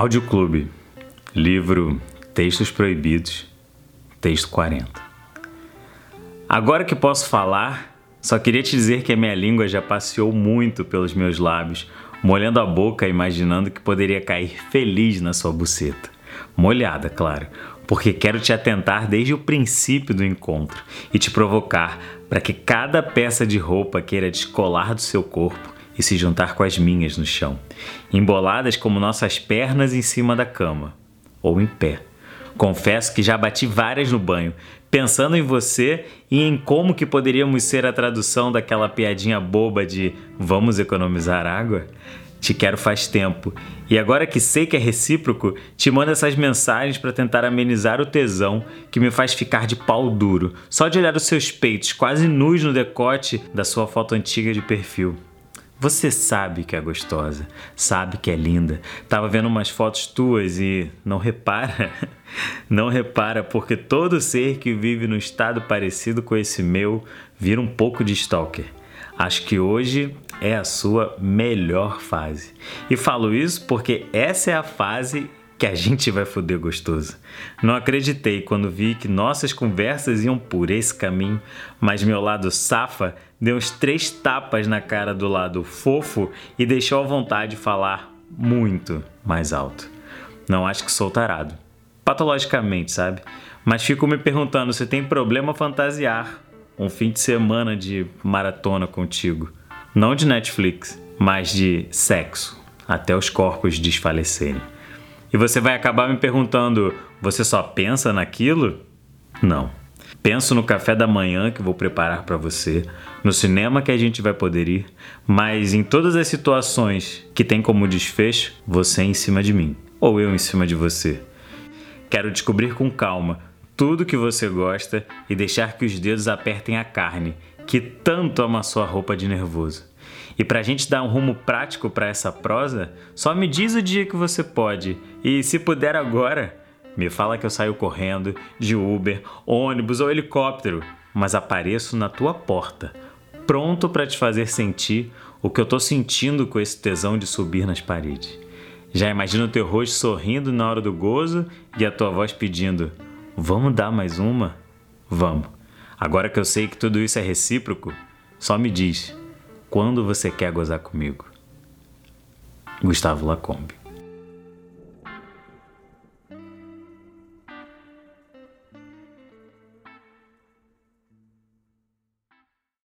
Áudio Clube, livro Textos Proibidos, texto 40. Agora que posso falar, só queria te dizer que a minha língua já passeou muito pelos meus lábios, molhando a boca, imaginando que poderia cair feliz na sua buceta. Molhada, claro, porque quero te atentar desde o princípio do encontro e te provocar para que cada peça de roupa queira descolar do seu corpo e se juntar com as minhas no chão, emboladas como nossas pernas em cima da cama ou em pé. Confesso que já bati várias no banho, pensando em você e em como que poderíamos ser a tradução daquela piadinha boba de vamos economizar água. Te quero faz tempo. E agora que sei que é recíproco, te mando essas mensagens para tentar amenizar o tesão que me faz ficar de pau duro, só de olhar os seus peitos quase nus no decote da sua foto antiga de perfil. Você sabe que é gostosa, sabe que é linda. Tava vendo umas fotos tuas e não repara, não repara, porque todo ser que vive num estado parecido com esse meu vira um pouco de stalker. Acho que hoje é a sua melhor fase. E falo isso porque essa é a fase que a gente vai foder gostoso. Não acreditei quando vi que nossas conversas iam por esse caminho, mas meu lado safa deu uns três tapas na cara do lado fofo e deixou a vontade de falar muito mais alto. Não acho que sou tarado. Patologicamente, sabe? Mas fico me perguntando se tem problema fantasiar um fim de semana de maratona contigo. Não de Netflix, mas de sexo, até os corpos desfalecerem. E você vai acabar me perguntando: você só pensa naquilo? Não. Penso no café da manhã que vou preparar para você, no cinema que a gente vai poder ir, mas em todas as situações que tem como desfecho você em cima de mim, ou eu em cima de você. Quero descobrir com calma tudo que você gosta e deixar que os dedos apertem a carne, que tanto amassou a roupa de nervoso. E para a gente dar um rumo prático para essa prosa, só me diz o dia que você pode e, se puder agora, me fala que eu saio correndo de Uber, ônibus ou helicóptero, mas apareço na tua porta, pronto para te fazer sentir o que eu tô sentindo com esse tesão de subir nas paredes. Já imagino o teu rosto sorrindo na hora do gozo e a tua voz pedindo: Vamos dar mais uma? Vamos. Agora que eu sei que tudo isso é recíproco, só me diz: quando você quer gozar comigo? Gustavo Lacombe.